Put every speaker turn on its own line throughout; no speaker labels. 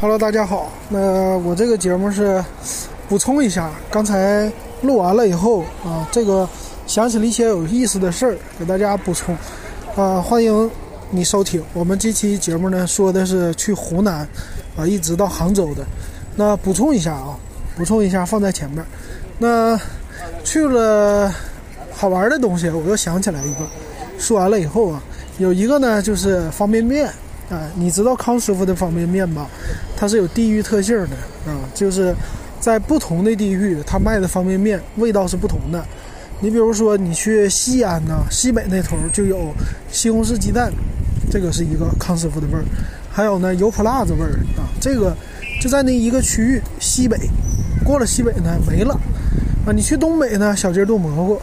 Hello，大家好。那我这个节目是补充一下，刚才录完了以后啊，这个想起了一些有意思的事儿，给大家补充。啊，欢迎你收听。我们这期节目呢，说的是去湖南啊，一直到杭州的。那补充一下啊，补充一下放在前面。那去了好玩的东西，我又想起来一个。说完了以后啊，有一个呢就是方便面。啊，你知道康师傅的方便面吧？它是有地域特性的啊，就是在不同的地域，它卖的方便面味道是不同的。你比如说，你去西安呐，西北那头就有西红柿鸡蛋，这个是一个康师傅的味儿；还有呢，油泼辣子味儿啊，这个就在那一个区域西北。过了西北呢，没了啊。你去东北呢，小鸡炖蘑菇。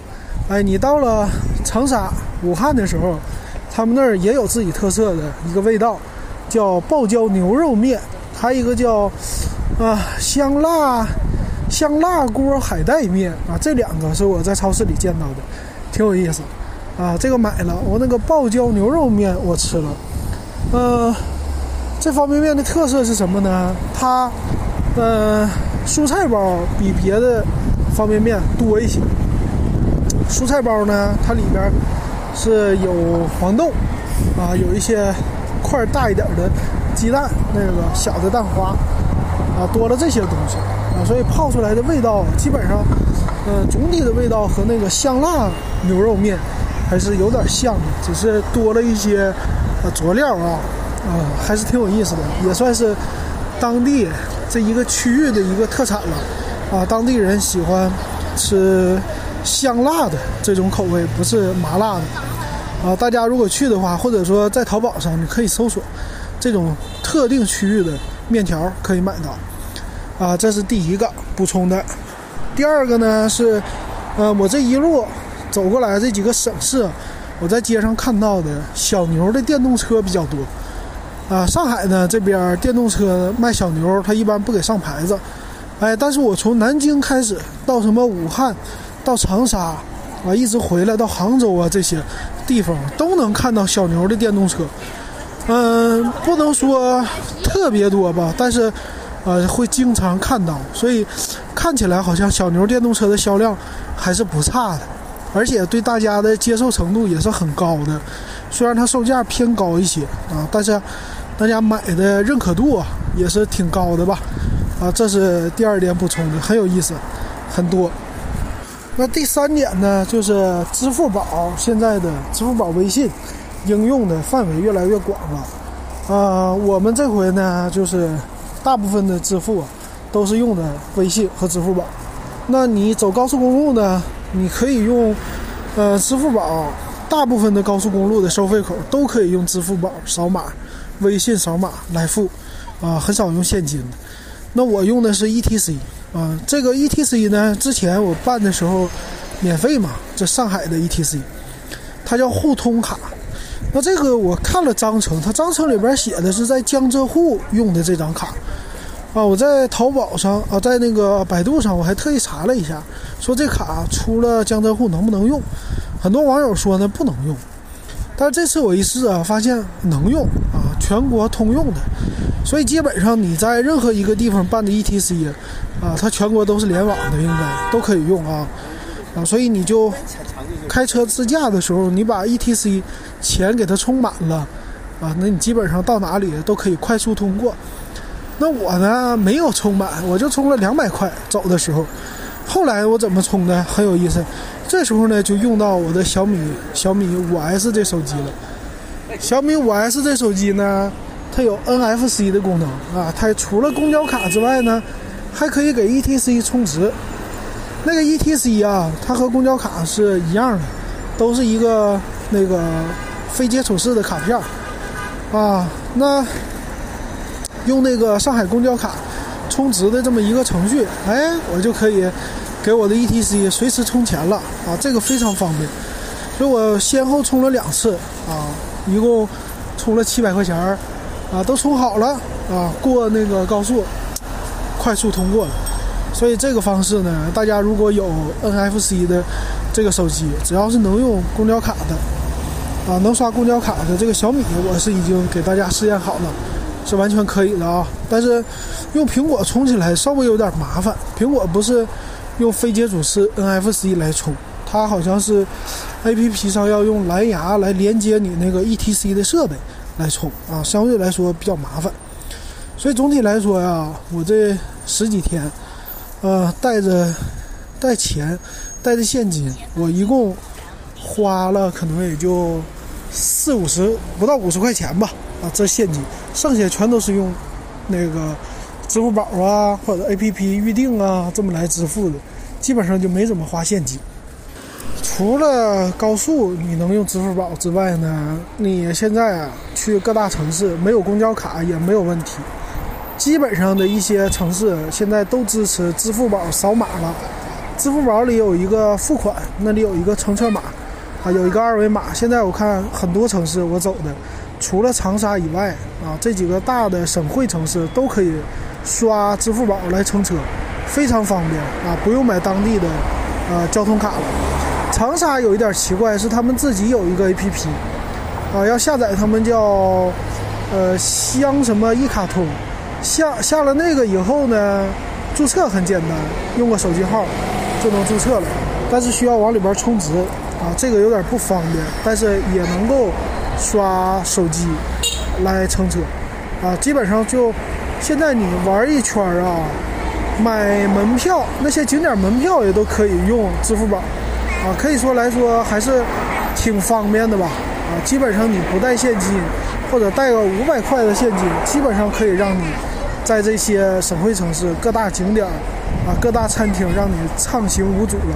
哎，你到了长沙、武汉的时候。他们那儿也有自己特色的一个味道，叫爆椒牛肉面，还有一个叫啊香辣香辣锅海带面啊，这两个是我在超市里见到的，挺有意思啊。这个买了，我那个爆椒牛肉面我吃了，呃，这方便面的特色是什么呢？它呃蔬菜包比别的方便面多一些，蔬菜包呢，它里边。是有黄豆，啊，有一些块大一点的鸡蛋，那个小的蛋花，啊，多了这些东西，啊，所以泡出来的味道基本上，呃，总体的味道和那个香辣牛肉面还是有点像的，只是多了一些呃佐料啊，啊，还是挺有意思的，也算是当地这一个区域的一个特产了，啊，当地人喜欢吃。香辣的这种口味不是麻辣的啊！大家如果去的话，或者说在淘宝上，你可以搜索这种特定区域的面条，可以买到啊。这是第一个补充的。第二个呢是，呃，我这一路走过来这几个省市，我在街上看到的小牛的电动车比较多啊。上海呢这边电动车卖小牛，它一般不给上牌子，哎，但是我从南京开始到什么武汉。到长沙啊，一直回来到杭州啊，这些地方都能看到小牛的电动车。嗯，不能说特别多吧，但是呃会经常看到，所以看起来好像小牛电动车的销量还是不差的，而且对大家的接受程度也是很高的。虽然它售价偏高一些啊，但是大家买的认可度啊也是挺高的吧？啊，这是第二点补充的，很有意思，很多。那第三点呢，就是支付宝现在的支付宝、微信应用的范围越来越广了。啊，我们这回呢，就是大部分的支付都是用的微信和支付宝。那你走高速公路呢，你可以用呃支付宝，大部分的高速公路的收费口都可以用支付宝扫码、微信扫码来付，啊，很少用现金。那我用的是 ETC。啊，这个 ETC 呢，之前我办的时候免费嘛，这上海的 ETC，它叫互通卡。那这个我看了章程，它章程里边写的是在江浙沪用的这张卡。啊，我在淘宝上啊，在那个百度上，我还特意查了一下，说这卡出了江浙沪能不能用？很多网友说呢不能用，但是这次我一试啊，发现能用啊，全国通用的。所以基本上你在任何一个地方办的 ETC，啊，它全国都是联网的，应该都可以用啊，啊，所以你就开车自驾的时候，你把 ETC 钱给它充满了，啊，那你基本上到哪里都可以快速通过。那我呢没有充满，我就充了两百块走的时候。后来我怎么充的很有意思，这时候呢就用到我的小米小米五 S 这手机了。小米五 S 这手机呢。它有 NFC 的功能啊，它除了公交卡之外呢，还可以给 ETC 充值。那个 ETC 啊，它和公交卡是一样的，都是一个那个非接触式的卡片啊。那用那个上海公交卡充值的这么一个程序，哎，我就可以给我的 ETC 随时充钱了啊，这个非常方便。所以我先后充了两次啊，一共充了七百块钱儿。啊，都充好了啊，过那个高速，快速通过了。所以这个方式呢，大家如果有 NFC 的这个手机，只要是能用公交卡的，啊，能刷公交卡的这个小米，我是已经给大家试验好了，是完全可以的啊。但是用苹果充起来稍微有点麻烦。苹果不是用非接触式 NFC 来充，它好像是 APP 上要用蓝牙来连接你那个 ETC 的设备来充啊，相对来说比较麻烦。所以总体来说呀，我这十几天，呃，带着带钱，带着现金，我一共花了可能也就四五十不到五十块钱吧，啊，这现金，剩下全都是用那个支付宝啊或者 APP 预订啊这么来支付的，基本上就没怎么花现金。除了高速你能用支付宝之外呢，你现在啊去各大城市没有公交卡也没有问题。基本上的一些城市现在都支持支付宝扫码了，支付宝里有一个付款，那里有一个乘车码，啊，有一个二维码。现在我看很多城市我走的，除了长沙以外，啊，这几个大的省会城市都可以刷支付宝来乘车，非常方便啊，不用买当地的呃交通卡了。长沙有一点奇怪，是他们自己有一个 APP，啊，要下载他们叫呃湘什么一卡通。下下了那个以后呢，注册很简单，用个手机号就能注册了，但是需要往里边充值啊，这个有点不方便，但是也能够刷手机来乘车啊，基本上就现在你玩一圈啊，买门票那些景点门票也都可以用支付宝啊，可以说来说还是挺方便的吧啊，基本上你不带现金或者带个五百块的现金，基本上可以让你。在这些省会城市各大景点啊，各大餐厅，让你畅行无阻了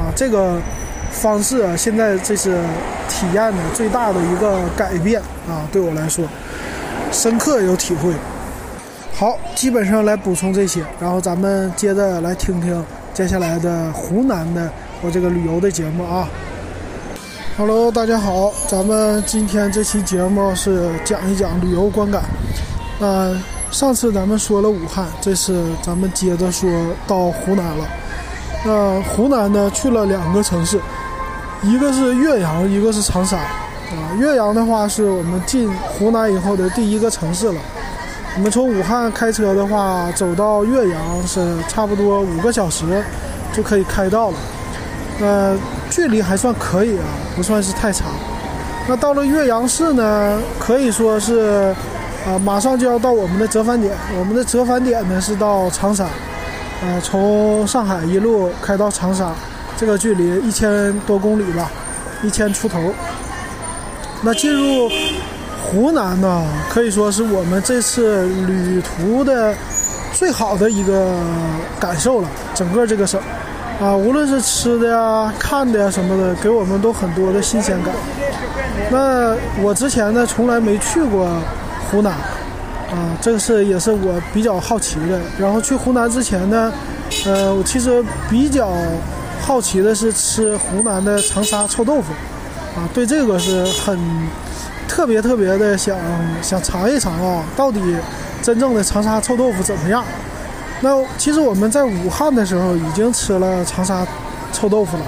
啊！这个方式啊，现在这是体验的最大的一个改变啊，对我来说深刻有体会。好，基本上来补充这些，然后咱们接着来听听接下来的湖南的我这个旅游的节目啊。Hello，大家好，咱们今天这期节目是讲一讲旅游观感，那。上次咱们说了武汉，这次咱们接着说到湖南了。那湖南呢，去了两个城市，一个是岳阳，一个是长沙。啊，岳阳的话是我们进湖南以后的第一个城市了。我们从武汉开车的话，走到岳阳是差不多五个小时就可以开到了。呃，距离还算可以啊，不算是太长。那到了岳阳市呢，可以说是。啊，马上就要到我们的折返点。我们的折返点呢是到长沙，呃，从上海一路开到长沙，这个距离一千多公里吧，一千出头。那进入湖南呢，可以说是我们这次旅途的最好的一个感受了。整个这个省，啊，无论是吃的呀、看的呀什么的，给我们都很多的新鲜感。那我之前呢，从来没去过。湖南，啊，这个是也是我比较好奇的。然后去湖南之前呢，呃，我其实比较好奇的是吃湖南的长沙臭豆腐，啊，对这个是很特别特别的想想尝一尝啊，到底真正的长沙臭豆腐怎么样？那其实我们在武汉的时候已经吃了长沙臭豆腐了。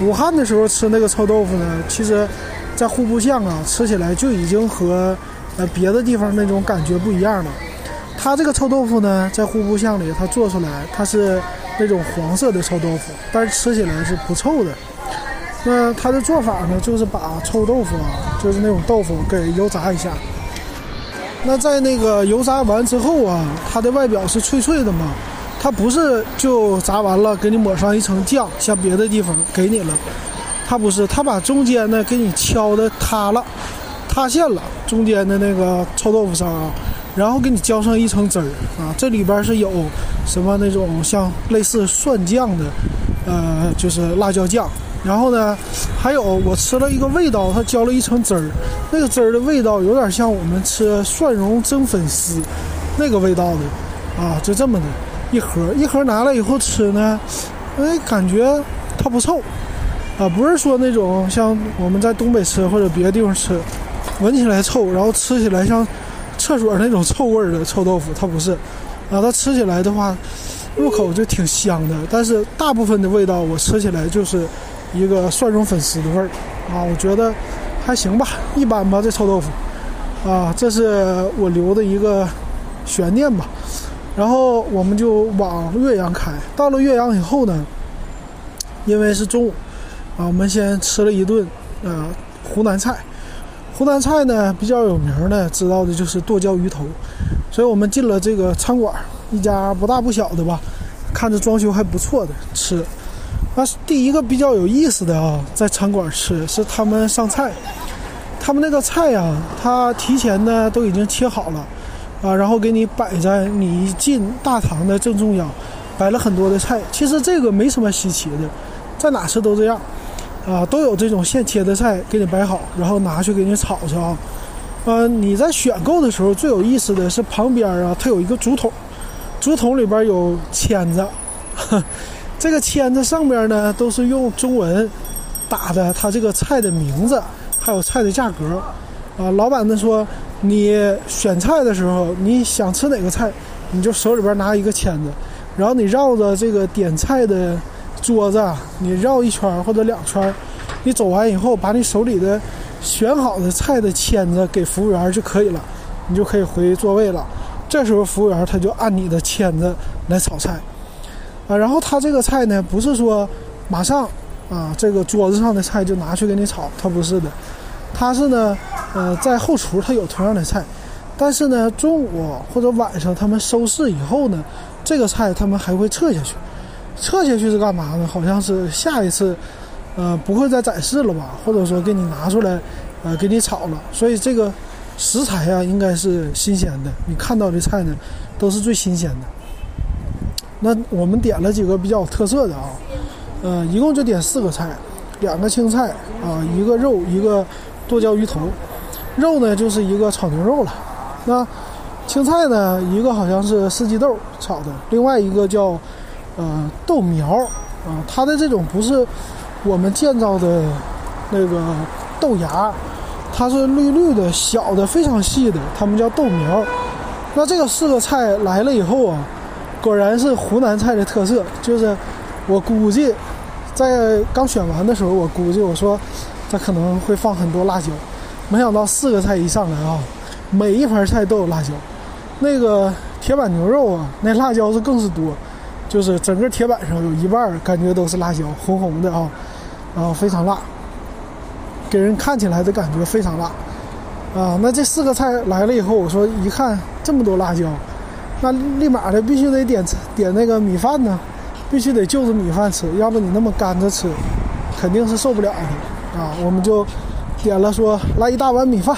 武汉的时候吃那个臭豆腐呢，其实，在户部巷啊，吃起来就已经和呃，别的地方那种感觉不一样了。它这个臭豆腐呢，在户部巷里，它做出来它是那种黄色的臭豆腐，但是吃起来是不臭的。那它的做法呢，就是把臭豆腐啊，就是那种豆腐给油炸一下。那在那个油炸完之后啊，它的外表是脆脆的嘛，它不是就炸完了给你抹上一层酱，像别的地方给你了，它不是，它把中间呢给你敲的塌了。塌陷了中间的那个臭豆腐上啊，然后给你浇上一层汁儿啊，这里边是有什么那种像类似蒜酱的，呃，就是辣椒酱。然后呢，还有我吃了一个味道，它浇了一层汁儿，那个汁儿的味道有点像我们吃蒜蓉蒸粉丝那个味道的啊，就这么的一盒一盒拿来以后吃呢，哎，感觉它不臭啊，不是说那种像我们在东北吃或者别的地方吃。闻起来臭，然后吃起来像厕所那种臭味儿的臭豆腐，它不是，啊，它吃起来的话，入口就挺香的。但是大部分的味道我吃起来就是一个蒜蓉粉丝的味儿，啊，我觉得还行吧，一般吧这臭豆腐。啊，这是我留的一个悬念吧。然后我们就往岳阳开。到了岳阳以后呢，因为是中午，啊，我们先吃了一顿呃湖南菜。湖南菜呢比较有名的，知道的就是剁椒鱼头。所以我们进了这个餐馆，一家不大不小的吧，看着装修还不错的吃。那第一个比较有意思的啊，在餐馆吃是他们上菜，他们那个菜呀，他提前呢都已经切好了。啊，然后给你摆在你一进大堂的正中央，摆了很多的菜。其实这个没什么稀奇的，在哪吃都这样，啊，都有这种现切的菜给你摆好，然后拿去给你炒去啊。呃，你在选购的时候最有意思的是旁边啊，它有一个竹筒，竹筒里边有签子，这个签子上边呢都是用中文打的，它这个菜的名字还有菜的价格。啊，老板呢说。你选菜的时候，你想吃哪个菜，你就手里边拿一个签子，然后你绕着这个点菜的桌子，你绕一圈或者两圈，你走完以后，把你手里的选好的菜的签子给服务员就可以了，你就可以回座位了。这时候服务员他就按你的签子来炒菜，啊，然后他这个菜呢，不是说马上啊这个桌子上的菜就拿去给你炒，他不是的，他是呢。呃，在后厨它有同样的菜，但是呢，中午或者晚上他们收市以后呢，这个菜他们还会撤下去。撤下去是干嘛呢？好像是下一次，呃，不会再展示了吧？或者说给你拿出来，呃，给你炒了。所以这个食材呀，应该是新鲜的。你看到的菜呢，都是最新鲜的。那我们点了几个比较有特色的啊，呃，一共就点四个菜，两个青菜啊，一个肉，一个剁椒鱼头。肉呢，就是一个炒牛肉了。那青菜呢，一个好像是四季豆炒的，另外一个叫呃豆苗啊。它的这种不是我们见到的那个豆芽，它是绿绿的、小的、非常细的，它们叫豆苗。那这个四个菜来了以后啊，果然是湖南菜的特色。就是我估计在刚选完的时候，我估计我说它可能会放很多辣椒。没想到四个菜一上来啊，每一盘菜都有辣椒。那个铁板牛肉啊，那辣椒是更是多，就是整个铁板上有一半感觉都是辣椒，红红的啊，然后非常辣，给人看起来的感觉非常辣啊。那这四个菜来了以后，我说一看这么多辣椒，那立马的必须得点点那个米饭呢，必须得就着米饭吃，要不你那么干着吃，肯定是受不了的啊。我们就。点了说来一大碗米饭，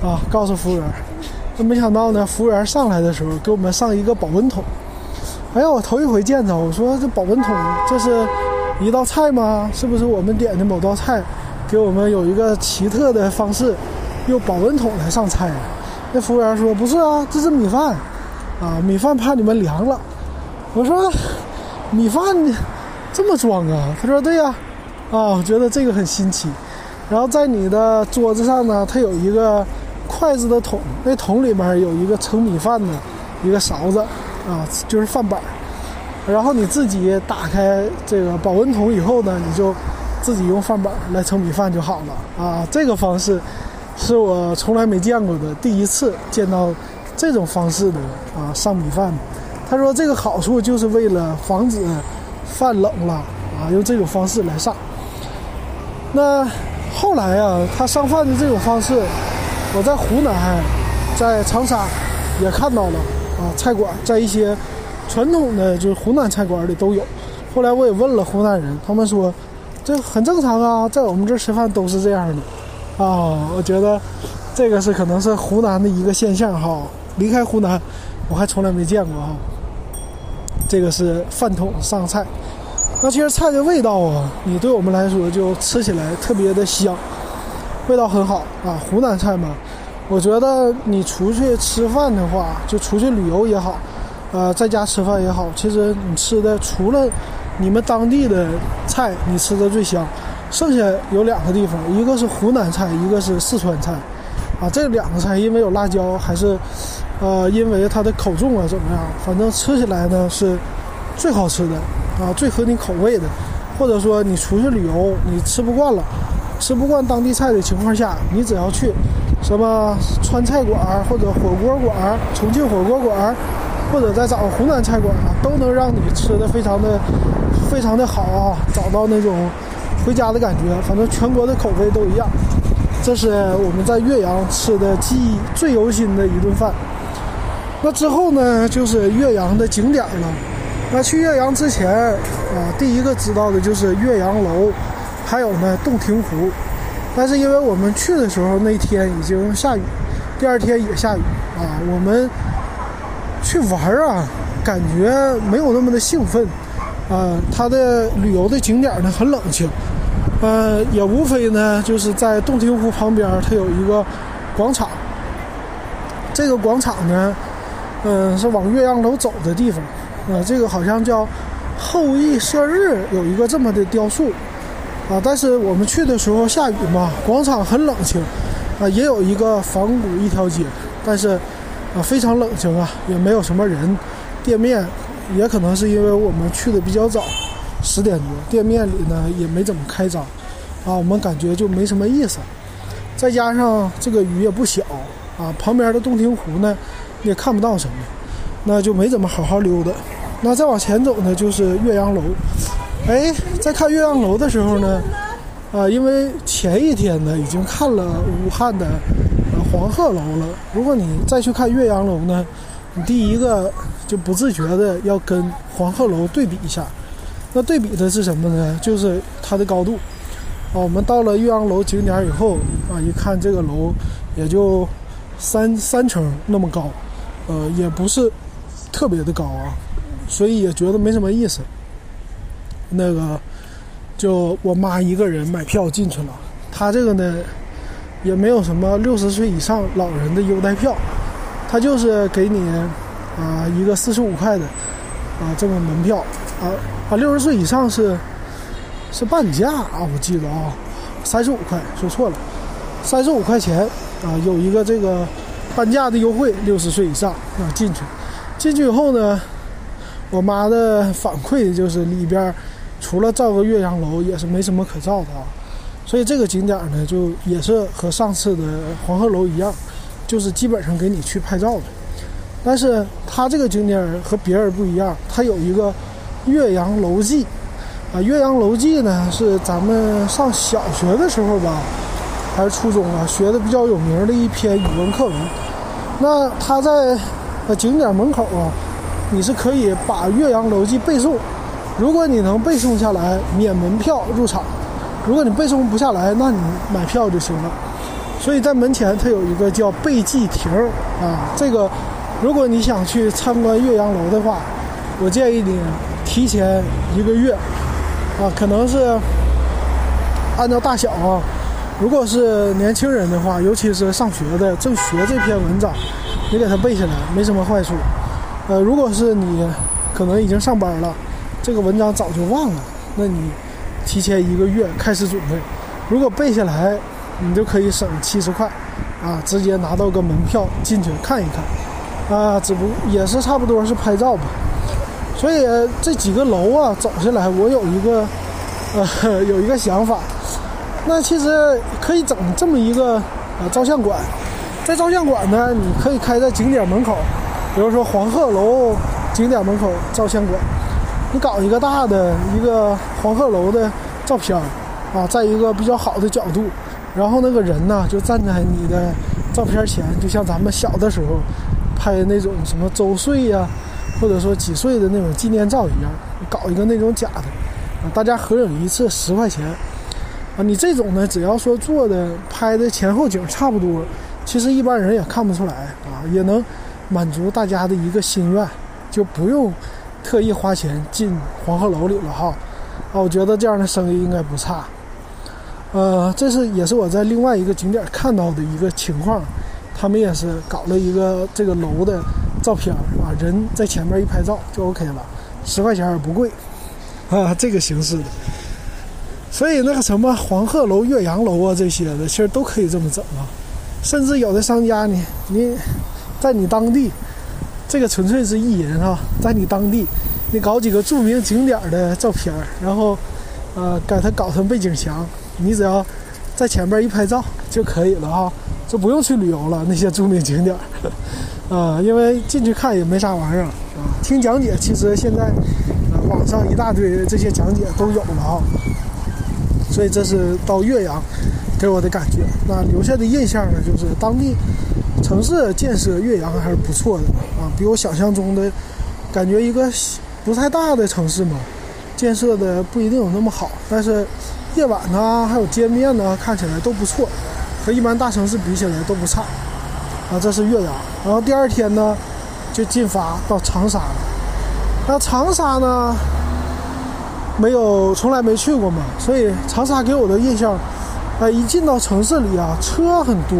啊，告诉服务员，那没想到呢，服务员上来的时候给我们上一个保温桶，哎呀，我头一回见着，我说这保温桶这是一道菜吗？是不是我们点的某道菜，给我们有一个奇特的方式，用保温桶来上菜？那服务员说不是啊，这是米饭，啊，米饭怕你们凉了。我说米饭这么装啊？他说对呀，啊，我觉得这个很新奇。然后在你的桌子上呢，它有一个筷子的桶，那桶里面有一个盛米饭的一个勺子，啊，就是饭板。然后你自己打开这个保温桶以后呢，你就自己用饭板来盛米饭就好了。啊，这个方式是我从来没见过的，第一次见到这种方式的啊上米饭。他说这个好处就是为了防止饭冷了啊，用这种方式来上。那。后来啊，他上饭的这种方式，我在湖南、在长沙也看到了啊。菜馆在一些传统的就是湖南菜馆里都有。后来我也问了湖南人，他们说这很正常啊，在我们这儿吃饭都是这样的啊。我觉得这个是可能是湖南的一个现象哈。离开湖南，我还从来没见过哈。这个是饭桶上菜。那其实菜的味道啊，你对我们来说就吃起来特别的香，味道很好啊。湖南菜嘛，我觉得你出去吃饭的话，就出去旅游也好，呃，在家吃饭也好，其实你吃的除了你们当地的菜，你吃的最香。剩下有两个地方，一个是湖南菜，一个是四川菜，啊，这两个菜因为有辣椒，还是呃，因为它的口重啊怎么样？反正吃起来呢是最好吃的。啊，最合你口味的，或者说你出去旅游你吃不惯了，吃不惯当地菜的情况下，你只要去什么川菜馆或者火锅馆、重庆火锅馆，或者再找个湖南菜馆啊，都能让你吃的非常的非常的好啊，找到那种回家的感觉。反正全国的口味都一样。这是我们在岳阳吃的记忆最犹新的一顿饭。那之后呢，就是岳阳的景点了。那去岳阳之前啊，第一个知道的就是岳阳楼，还有呢洞庭湖。但是因为我们去的时候那天已经下雨，第二天也下雨啊，我们去玩啊，感觉没有那么的兴奋。啊，它的旅游的景点呢很冷清，呃，也无非呢就是在洞庭湖旁边，它有一个广场。这个广场呢，嗯，是往岳阳楼走的地方。啊，这个好像叫后羿射日，有一个这么的雕塑啊。但是我们去的时候下雨嘛，广场很冷清啊，也有一个仿古一条街，但是啊非常冷清啊，也没有什么人。店面也可能是因为我们去的比较早，十点多，店面里呢也没怎么开张啊，我们感觉就没什么意思。再加上这个雨也不小啊，旁边的洞庭湖呢也看不到什么，那就没怎么好好溜达。那再往前走呢，就是岳阳楼。哎，在看岳阳楼的时候呢，啊，因为前一天呢已经看了武汉的黄鹤楼了。如果你再去看岳阳楼呢，你第一个就不自觉的要跟黄鹤楼对比一下。那对比的是什么呢？就是它的高度。啊，我们到了岳阳楼景点以后啊，一看这个楼也就三三层那么高，呃，也不是特别的高啊。所以也觉得没什么意思。那个，就我妈一个人买票进去了。她这个呢，也没有什么六十岁以上老人的优待票，她就是给你啊一个四十五块的啊这个门票啊啊六十岁以上是是半价啊，我记得啊三十五块说错了，三十五块钱啊有一个这个半价的优惠，六十岁以上啊进去，进去以后呢。我妈的反馈就是里边除了照个岳阳楼，也是没什么可照的啊。所以这个景点呢，就也是和上次的黄鹤楼一样，就是基本上给你去拍照的。但是它这个景点和别人不一样，它有一个岳阳楼记啊。岳阳楼记呢是咱们上小学的时候吧，还是初中啊，学的比较有名的一篇语文课文。那它在景点门口啊。你是可以把《岳阳楼记》背诵，如果你能背诵下来，免门票入场；如果你背诵不下来，那你买票就行了。所以在门前它有一个叫背记亭啊，这个如果你想去参观岳阳楼的话，我建议你提前一个月啊，可能是按照大小啊，如果是年轻人的话，尤其是上学的正学这篇文章，你给它背下来，没什么坏处。呃，如果是你可能已经上班了，这个文章早就忘了，那你提前一个月开始准备。如果背下来，你就可以省七十块，啊，直接拿到个门票进去看一看，啊，只不也是差不多是拍照吧。所以这几个楼啊走下来，我有一个呃有一个想法，那其实可以整这么一个呃照相馆，在照相馆呢，你可以开在景点门口。比如说黄鹤楼景点门口照相馆，你搞一个大的一个黄鹤楼的照片啊，在一个比较好的角度，然后那个人呢就站在你的照片前，就像咱们小的时候拍那种什么周岁呀，或者说几岁的那种纪念照一样，搞一个那种假的。啊，大家合影一次十块钱啊，你这种呢，只要说做的拍的前后景差不多，其实一般人也看不出来啊，也能。满足大家的一个心愿，就不用特意花钱进黄鹤楼里了哈。啊，我觉得这样的生意应该不差。呃，这是也是我在另外一个景点看到的一个情况，他们也是搞了一个这个楼的照片啊，人在前面一拍照就 OK 了，十块钱也不贵 啊，这个形式的。所以那个什么黄鹤楼、岳阳楼啊这些的，其实都可以这么整啊。甚至有的商家呢，你。在你当地，这个纯粹是意淫啊！在你当地，你搞几个著名景点的照片然后，呃，给它搞成背景墙，你只要在前边一拍照就可以了哈，就不用去旅游了那些著名景点儿，啊，因为进去看也没啥玩意儿啊。听讲解，其实现在啊网上一大堆这些讲解都有了啊，所以这是到岳阳给我的感觉。那留下的印象呢，就是当地城市建设岳阳还是不错的啊，比我想象中的感觉一个不太大的城市嘛。建设的不一定有那么好，但是夜晚呢，还有街面呢，看起来都不错，和一般大城市比起来都不差。啊，这是岳阳。然后第二天呢，就进发到长沙了。那长沙呢，没有从来没去过嘛，所以长沙给我的印象，呃，一进到城市里啊，车很多，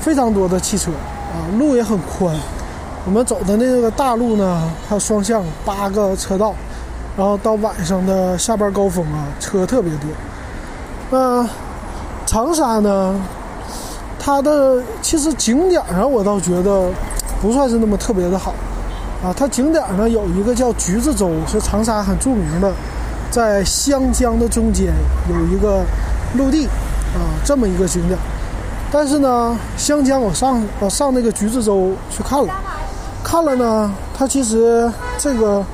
非常多的汽车啊，路也很宽。我们走的那个大路呢，还有双向八个车道。然后到晚上的下班高峰啊，车特别多。那长沙呢，它的其实景点上我倒觉得不算是那么特别的好啊。它景点呢有一个叫橘子洲，是长沙很著名的，在湘江的中间有一个陆地啊，这么一个景点。但是呢，湘江我上我上那个橘子洲去看了，看了呢，它其实这个。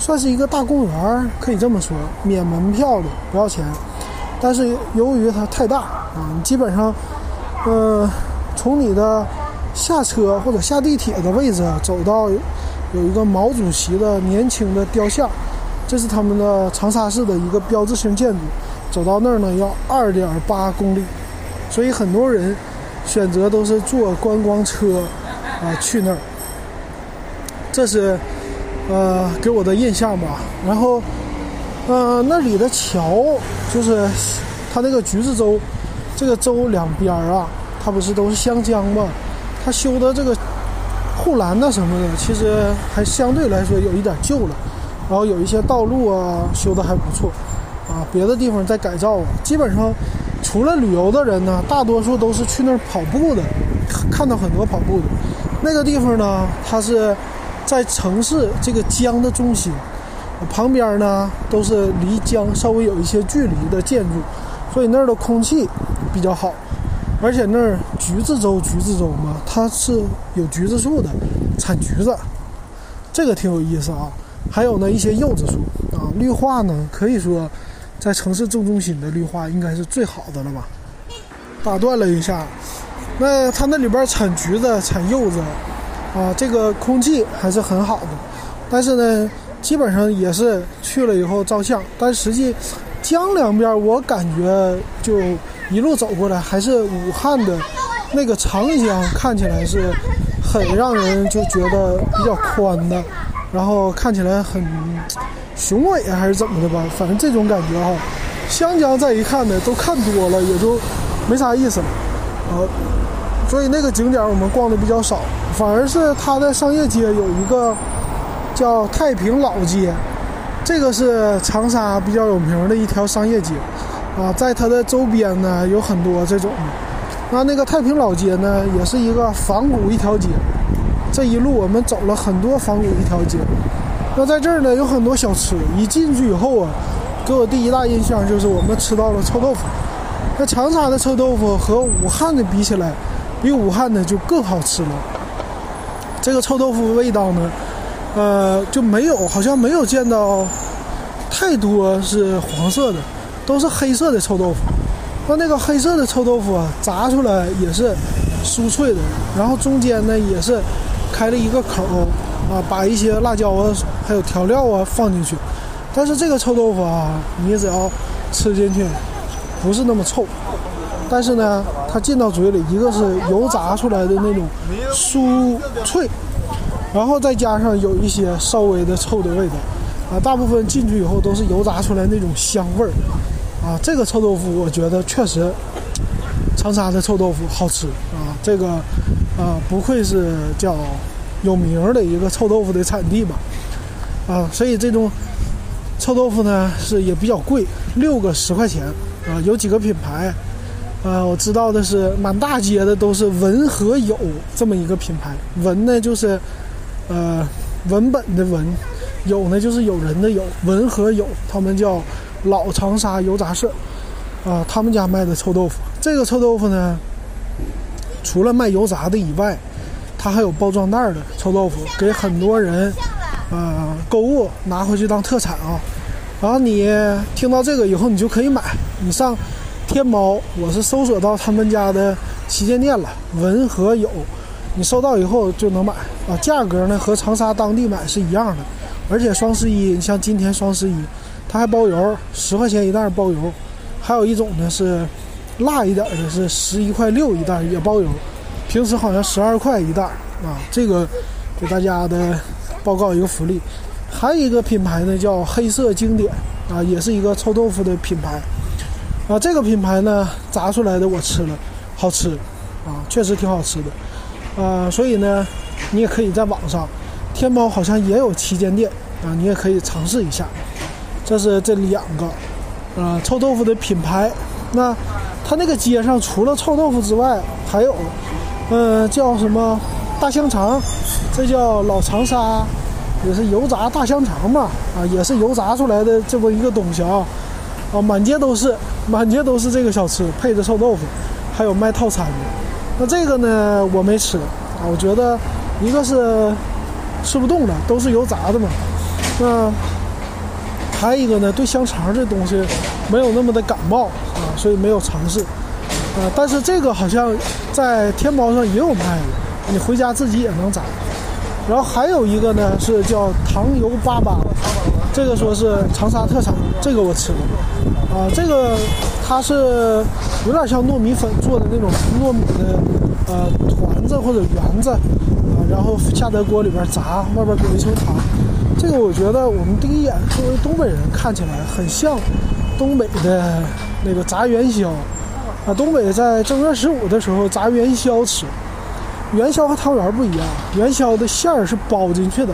算是一个大公园，可以这么说，免门票的，不要钱。但是由于它太大啊，你基本上，呃，从你的下车或者下地铁的位置走到有一个毛主席的年轻的雕像，这是他们的长沙市的一个标志性建筑，走到那儿呢要二点八公里，所以很多人选择都是坐观光车啊去那儿。这是。呃，给我的印象吧。然后，呃，那里的桥就是它那个橘子洲，这个洲两边啊，它不是都是湘江吗？它修的这个护栏呐什么的，其实还相对来说有一点旧了。然后有一些道路啊修的还不错啊，别的地方在改造啊。基本上除了旅游的人呢，大多数都是去那儿跑步的，看到很多跑步的。那个地方呢，它是。在城市这个江的中心，旁边呢都是离江稍微有一些距离的建筑，所以那儿的空气比较好，而且那儿橘子洲，橘子洲嘛，它是有橘子树的，产橘子，这个挺有意思啊。还有呢一些柚子树啊，绿化呢可以说在城市正中心的绿化应该是最好的了吧。打断了一下，那它那里边产橘子，产柚子。啊，这个空气还是很好的，但是呢，基本上也是去了以后照相，但实际江两边我感觉就一路走过来，还是武汉的那个长江看起来是很让人就觉得比较宽的，然后看起来很雄伟还是怎么的吧，反正这种感觉哈。湘江再一看呢，都看多了，也就没啥意思了，啊。所以那个景点我们逛的比较少，反而是它的商业街有一个叫太平老街，这个是长沙比较有名的一条商业街，啊，在它的周边呢有很多这种。那那个太平老街呢，也是一个仿古一条街，这一路我们走了很多仿古一条街。那在这儿呢有很多小吃，一进去以后啊，给我第一大印象就是我们吃到了臭豆腐。那长沙的臭豆腐和武汉的比起来，比武汉的就更好吃了。这个臭豆腐味道呢，呃，就没有，好像没有见到太多是黄色的，都是黑色的臭豆腐。那那个黑色的臭豆腐啊，炸出来也是酥脆的，然后中间呢也是开了一个口啊，把一些辣椒啊，还有调料啊放进去。但是这个臭豆腐啊，你只要吃进去，不是那么臭。但是呢，它进到嘴里，一个是油炸出来的那种酥脆，然后再加上有一些稍微的臭的味道，啊，大部分进去以后都是油炸出来那种香味儿，啊，这个臭豆腐我觉得确实，长沙的臭豆腐好吃啊，这个啊不愧是叫有名的一个臭豆腐的产地吧，啊，所以这种臭豆腐呢是也比较贵，六个十块钱啊，有几个品牌。啊，我知道的是，满大街的都是文和友这么一个品牌。文呢就是，呃，文本的文；友呢就是有人的友。文和友，他们叫老长沙油炸社。啊，他们家卖的臭豆腐。这个臭豆腐呢，除了卖油炸的以外，它还有包装袋的臭豆腐，给很多人啊购物拿回去当特产啊。然后你听到这个以后，你就可以买。你上天猫，我是搜索到他们家的旗舰店了，文和友。你收到以后就能买啊，价格呢和长沙当地买是一样的。而且双十一，你像今天双十一，它还包邮，十块钱一袋包邮。还有一种呢是辣一点的，是十一块六一袋也包邮。平时好像十二块一袋啊。这个给大家的报告一个福利。还有一个品牌呢叫黑色经典啊，也是一个臭豆腐的品牌啊。这个品牌呢炸出来的我吃了，好吃啊，确实挺好吃的啊。所以呢，你也可以在网上。天猫好像也有旗舰店啊，你也可以尝试一下。这是这两个，啊，臭豆腐的品牌。那它那个街上除了臭豆腐之外，还有，嗯，叫什么大香肠？这叫老长沙，也是油炸大香肠嘛，啊，也是油炸出来的这么一个东西啊，啊，满街都是，满街都是这个小吃，配着臭豆腐，还有卖套餐的。那这个呢，我没吃啊，我觉得一个是。吃不动了，都是油炸的嘛。那还有一个呢，对香肠这东西没有那么的感冒啊，所以没有尝试。呃，但是这个好像在天猫上也有卖的，你回家自己也能炸。然后还有一个呢是叫糖油粑粑，这个说是长沙特产，这个我吃过。啊，这个它是有点像糯米粉做的那种糯米的呃团子或者圆子。啊然后下在锅里边炸，外边裹一层糖。这个我觉得我们第一眼作为东北人看起来很像东北的那个炸元宵啊。东北在正月十五的时候炸元宵吃，元宵和汤圆不一样，元宵的馅儿是包进去的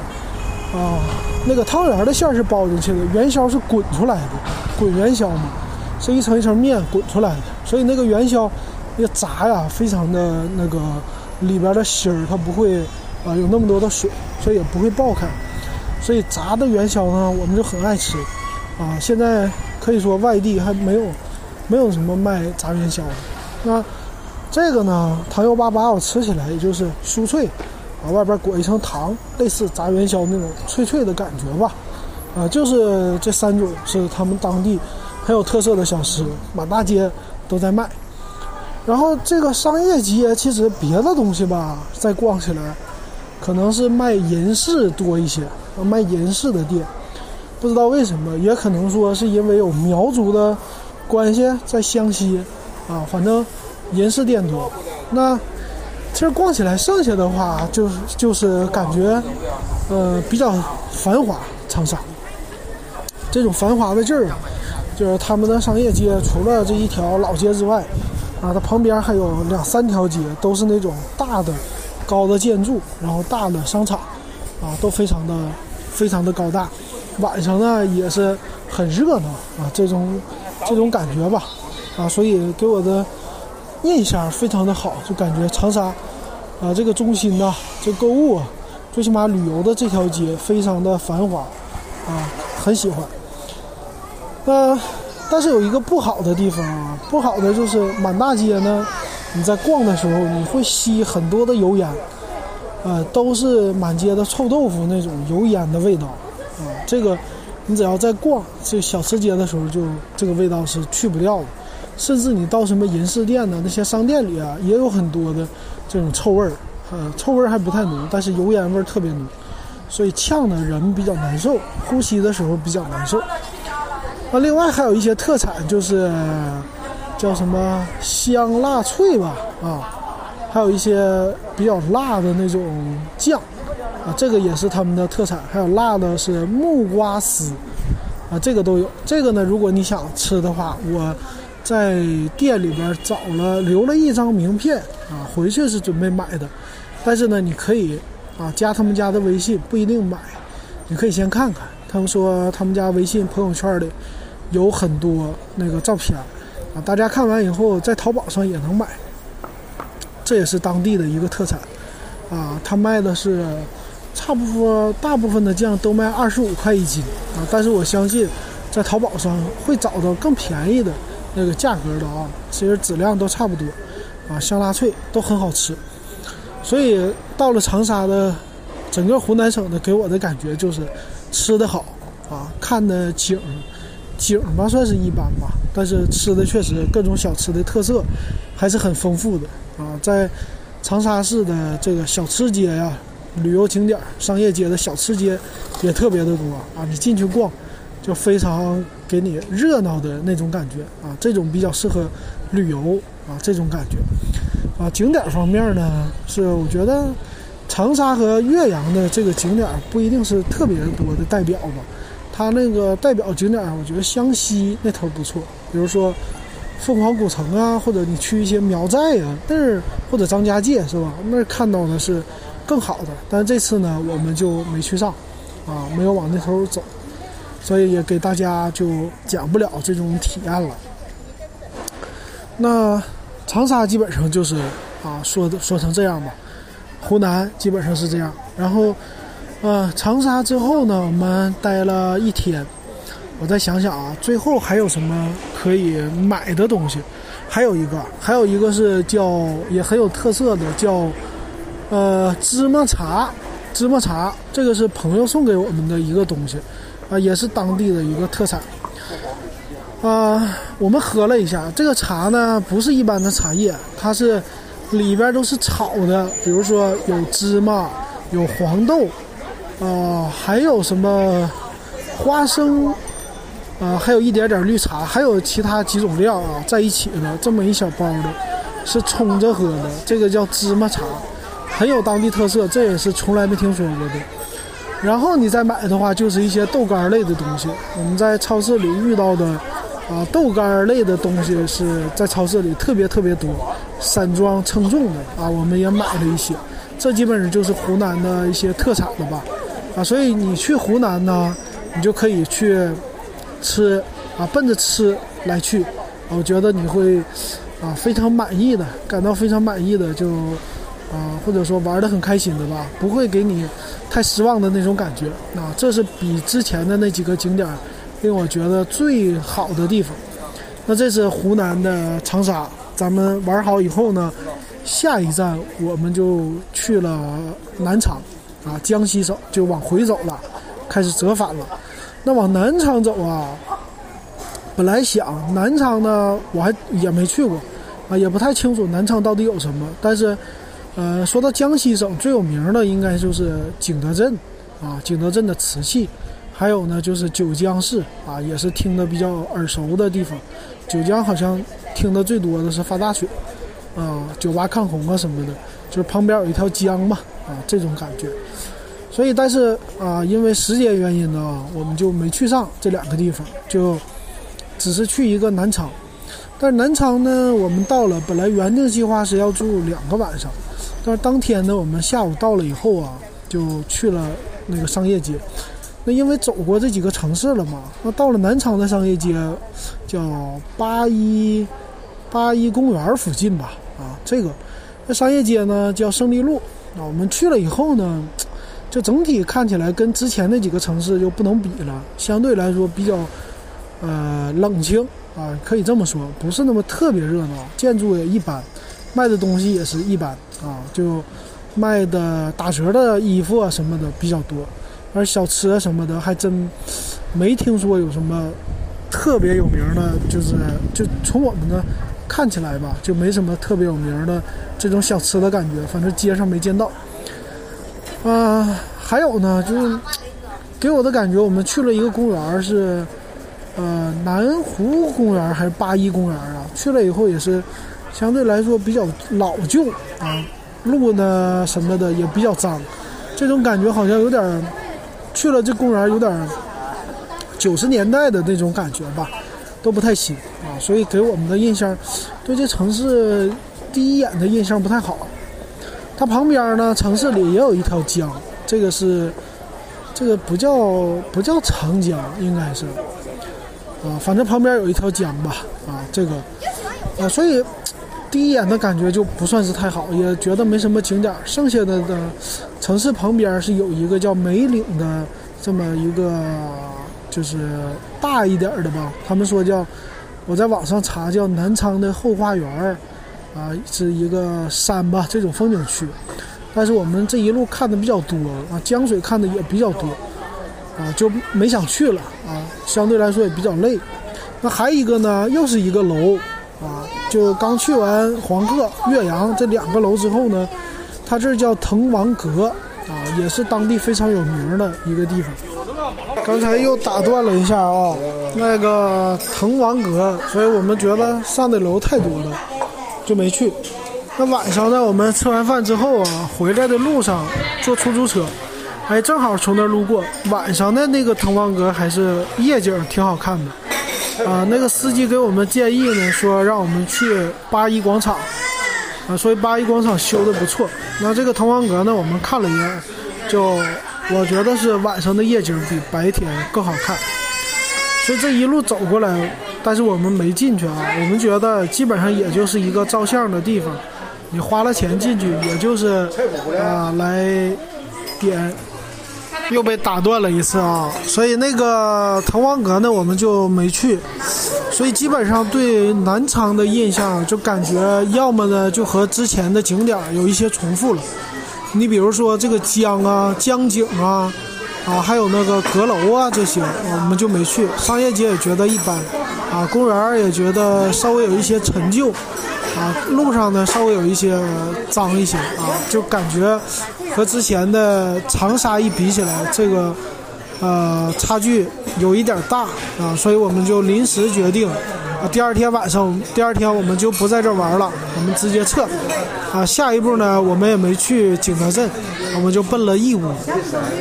啊，那个汤圆的馅儿是包进去的，元宵是滚出来的，滚元宵嘛，是一层一层面滚出来的，所以那个元宵要炸呀，非常的那个里边的芯儿它不会。啊，有那么多的水，所以也不会爆开。所以炸的元宵呢，我们就很爱吃。啊，现在可以说外地还没有，没有什么卖炸元宵的。那这个呢，糖油粑粑，我吃起来也就是酥脆，啊，外边裹一层糖，类似炸元宵那种脆脆的感觉吧。啊，就是这三种是他们当地很有特色的小吃，满大街都在卖。然后这个商业街其实别的东西吧，再逛起来。可能是卖银饰多一些，卖银饰的店，不知道为什么，也可能说是因为有苗族的关系在湘西，啊，反正人是店多。那其实逛起来，剩下的话就是就是感觉，呃，比较繁华。长沙这种繁华的劲儿，就是他们的商业街，除了这一条老街之外，啊，它旁边还有两三条街，都是那种大的。高的建筑，然后大的商场，啊，都非常的非常的高大。晚上呢也是很热闹啊，这种这种感觉吧，啊，所以给我的印象非常的好，就感觉长沙啊这个中心呐，这购物啊，最起码旅游的这条街非常的繁华，啊，很喜欢。那但是有一个不好的地方啊，不好的就是满大街呢。你在逛的时候，你会吸很多的油烟，呃，都是满街的臭豆腐那种油烟的味道，啊，这个你只要在逛这小吃街的时候，就这个味道是去不掉的。甚至你到什么银饰店呢，那些商店里啊，也有很多的这种臭味儿，呃，臭味儿还不太浓，但是油烟味儿特别浓，所以呛的人比较难受，呼吸的时候比较难受。那另外还有一些特产就是。叫什么香辣脆吧，啊，还有一些比较辣的那种酱，啊，这个也是他们的特产。还有辣的是木瓜丝，啊，这个都有。这个呢，如果你想吃的话，我在店里边找了，留了一张名片，啊，回去是准备买的。但是呢，你可以啊加他们家的微信，不一定买，你可以先看看。他们说他们家微信朋友圈里有很多那个照片。啊，大家看完以后，在淘宝上也能买，这也是当地的一个特产。啊，他卖的是差不多大部分的酱都卖二十五块一斤啊，但是我相信在淘宝上会找到更便宜的，那个价格的啊，其实质量都差不多，啊，香辣脆都很好吃。所以到了长沙的整个湖南省的，给我的感觉就是吃的好啊，看的景景吧算是一般吧，但是吃的确实各种小吃的特色还是很丰富的啊，在长沙市的这个小吃街呀。旅游景点、商业街的小吃街也特别的多啊！你进去逛，就非常给你热闹的那种感觉啊！这种比较适合旅游啊，这种感觉啊。景点方面呢，是我觉得长沙和岳阳的这个景点不一定是特别多的代表吧。它那个代表景点，我觉得湘西那头不错，比如说凤凰古城啊，或者你去一些苗寨啊那儿，或者张家界是吧？那儿看到的是。更好的，但这次呢，我们就没去上，啊，没有往那头走，所以也给大家就讲不了这种体验了。那长沙基本上就是啊，说的说成这样吧，湖南基本上是这样。然后，呃，长沙之后呢，我们待了一天，我再想想啊，最后还有什么可以买的东西？还有一个，还有一个是叫也很有特色的叫。呃，芝麻茶，芝麻茶，这个是朋友送给我们的一个东西，啊，也是当地的一个特产。啊，我们喝了一下，这个茶呢不是一般的茶叶，它是里边都是炒的，比如说有芝麻，有黄豆，啊，还有什么花生，啊，还有一点点绿茶，还有其他几种料啊，在一起的这么一小包的，是冲着喝的，这个叫芝麻茶。很有当地特色，这也是从来没听说过的。然后你再买的话，就是一些豆干类的东西。我们在超市里遇到的啊，豆干类的东西是在超市里特别特别多，散装称重的啊，我们也买了一些。这基本上就是湖南的一些特产了吧？啊，所以你去湖南呢，你就可以去吃啊，奔着吃来去，我觉得你会啊非常满意的，感到非常满意的就。啊，或者说玩的很开心的吧，不会给你太失望的那种感觉。啊，这是比之前的那几个景点令我觉得最好的地方。那这是湖南的长沙，咱们玩好以后呢，下一站我们就去了南昌，啊，江西省就往回走了，开始折返了。那往南昌走啊，本来想南昌呢，我还也没去过，啊，也不太清楚南昌到底有什么，但是。呃，说到江西省最有名的，应该就是景德镇，啊，景德镇的瓷器，还有呢就是九江市，啊，也是听得比较耳熟的地方。九江好像听得最多的是发大水，啊，酒吧抗洪啊什么的，就是旁边有一条江嘛，啊，这种感觉。所以，但是啊，因为时间原因呢，我们就没去上这两个地方，就只是去一个南昌。但是南昌呢，我们到了，本来原定计划是要住两个晚上。但是当天呢，我们下午到了以后啊，就去了那个商业街。那因为走过这几个城市了嘛，那到了南昌的商业街，叫八一八一公园附近吧。啊，这个那商业街呢叫胜利路。啊我们去了以后呢，就整体看起来跟之前那几个城市就不能比了，相对来说比较呃冷清啊，可以这么说，不是那么特别热闹，建筑也一般。卖的东西也是一般啊，就卖的打折的衣服啊什么的比较多，而小吃啊什么的还真没听说有什么特别有名的，就是就从我们的看起来吧，就没什么特别有名的这种小吃的感觉，反正街上没见到。啊，还有呢，就是给我的感觉，我们去了一个公园，是呃南湖公园还是八一公园啊？去了以后也是。相对来说比较老旧啊，路呢什么的也比较脏，这种感觉好像有点去了这公园有点九十年代的那种感觉吧，都不太新啊，所以给我们的印象对这城市第一眼的印象不太好。它旁边呢，城市里也有一条江，这个是这个不叫不叫长江，应该是啊，反正旁边有一条江吧啊，这个啊，所以。第一眼的感觉就不算是太好，也觉得没什么景点。剩下的的城市旁边是有一个叫梅岭的这么一个，就是大一点的吧。他们说叫我在网上查叫南昌的后花园，啊，是一个山吧，这种风景区。但是我们这一路看的比较多啊，江水看的也比较多，啊，就没想去了啊，相对来说也比较累。那还一个呢，又是一个楼啊，就刚去完黄鹤、岳阳这两个楼之后呢，它这叫滕王阁啊，也是当地非常有名的一个地方。刚才又打断了一下啊，那个滕王阁，所以我们觉得上的楼太多了，就没去。那晚上呢，我们吃完饭之后啊，回来的路上坐出租车，哎，正好从那儿路过。晚上的那个滕王阁还是夜景挺好看的，啊，那个司机给我们建议呢，说让我们去八一广场，啊，所以八一广场修的不错。那这个滕王阁呢，我们看了一眼，就我觉得是晚上的夜景比白天更好看。所以这一路走过来，但是我们没进去啊，我们觉得基本上也就是一个照相的地方。你花了钱进去，也就是啊来点，又被打断了一次啊，所以那个滕王阁呢，我们就没去。所以基本上对南昌的印象，就感觉要么呢就和之前的景点有一些重复了。你比如说这个江啊、江景啊，啊还有那个阁楼啊这些，我们就没去。商业街也觉得一般，啊公园也觉得稍微有一些陈旧。啊，路上呢稍微有一些脏一些啊，就感觉和之前的长沙一比起来，这个呃差距有一点大啊，所以我们就临时决定，啊，第二天晚上，第二天我们就不在这玩了，我们直接撤。啊，下一步呢，我们也没去景德镇，我们就奔了义乌。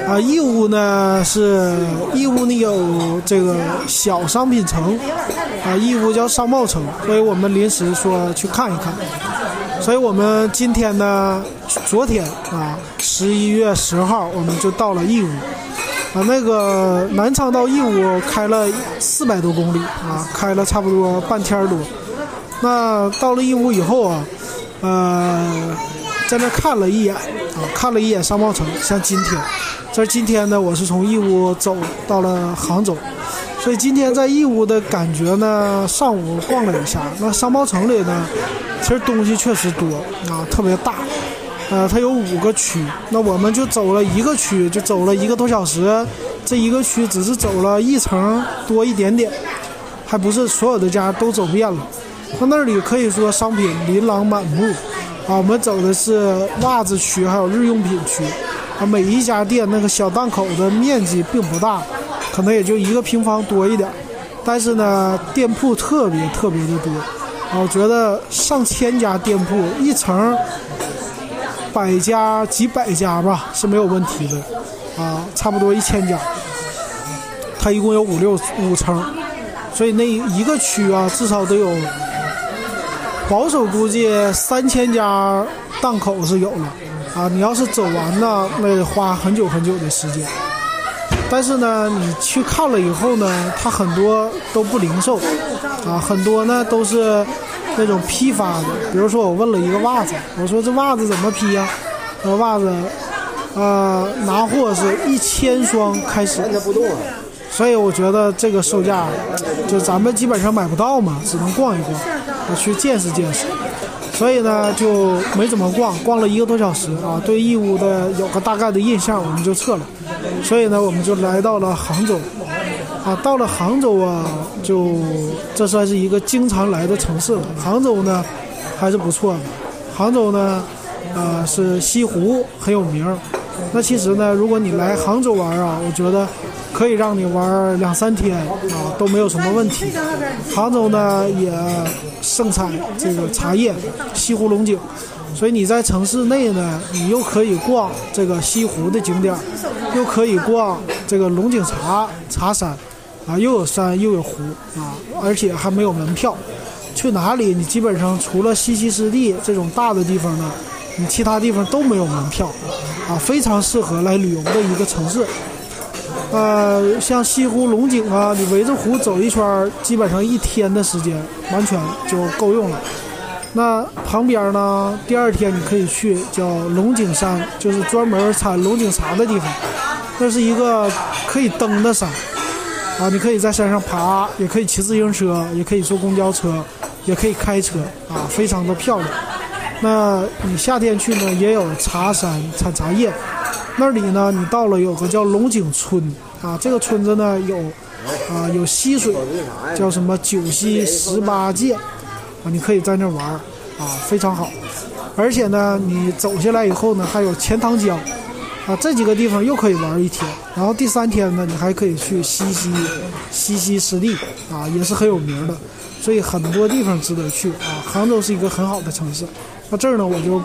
啊，义乌呢是义乌呢有这个小商品城，啊，义乌叫商贸城，所以我们临时说去看一看。所以我们今天呢，昨天啊，十一月十号我们就到了义乌。啊，那个南昌到义乌开了四百多公里啊，开了差不多半天多。那到了义乌以后啊。呃，在那看了一眼啊，看了一眼商贸城。像今天，这今天呢，我是从义乌走到了杭州，所以今天在义乌的感觉呢，上午逛了一下。那商贸城里呢，其实东西确实多啊，特别大。呃，它有五个区，那我们就走了一个区，就走了一个多小时。这一个区只是走了一层多一点点，还不是所有的家都走遍了。它那里可以说商品琳琅满目，啊，我们走的是袜子区，还有日用品区，啊，每一家店那个小档口的面积并不大，可能也就一个平方多一点，但是呢，店铺特别特别的多，啊，我觉得上千家店铺，一层百家几百家吧是没有问题的，啊，差不多一千家，它一共有五六五层，所以那一个区啊，至少得有。保守估计三千家档口是有了，啊，你要是走完呢，那得花很久很久的时间。但是呢，你去看了以后呢，它很多都不零售，啊，很多呢都是那种批发的。比如说，我问了一个袜子，我说这袜子怎么批呀？说袜子，呃，拿货是一千双开始。所以我觉得这个售价，就咱们基本上买不到嘛，只能逛一逛，我去见识见识。所以呢，就没怎么逛，逛了一个多小时啊，对义乌的有个大概的印象，我们就撤了。所以呢，我们就来到了杭州，啊，到了杭州啊，就这算是一个经常来的城市了。杭州呢，还是不错的。杭州呢，呃，是西湖很有名。那其实呢，如果你来杭州玩啊，我觉得。可以让你玩两三天啊，都没有什么问题。杭州呢也盛产这个茶叶，西湖龙井，所以你在城市内呢，你又可以逛这个西湖的景点，又可以逛这个龙井茶茶山，啊，又有山又有湖啊，而且还没有门票。去哪里你基本上除了西溪湿地这种大的地方呢，你其他地方都没有门票，啊，非常适合来旅游的一个城市。呃，像西湖龙井啊，你围着湖走一圈，基本上一天的时间完全就够用了。那旁边呢，第二天你可以去叫龙井山，就是专门产龙井茶的地方。那是一个可以登的山，啊，你可以在山上爬，也可以骑自行车，也可以坐公交车，也可以开车啊，非常的漂亮。那你夏天去呢，也有茶山产茶叶，那里呢，你到了有个叫龙井村啊，这个村子呢有啊有溪水，叫什么九溪十八涧啊，你可以在那玩啊，非常好。而且呢，你走下来以后呢，还有钱塘江啊，这几个地方又可以玩一天。然后第三天呢，你还可以去西溪西溪湿地啊，也是很有名的，所以很多地方值得去啊。杭州是一个很好的城市。那这儿呢，我就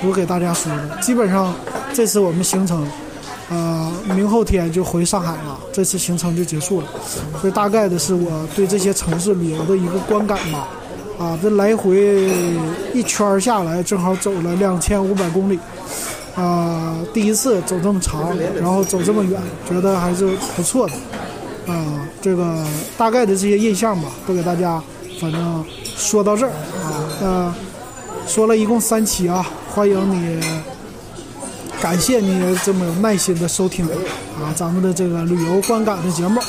不给大家说了。基本上这次我们行程，呃，明后天就回上海了，这次行程就结束了。所以大概的是我对这些城市旅游的一个观感吧。啊，这来回一圈下来，正好走了两千五百公里。啊，第一次走这么长，然后走这么远，觉得还是不错的。啊，这个大概的这些印象吧，都给大家，反正说到这儿啊，呃。说了一共三期啊，欢迎你，感谢你这么有耐心的收听啊，咱们的这个旅游观感的节目。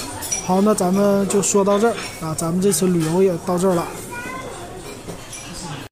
好，那咱们就说到这儿啊，咱们这次旅游也到这儿了。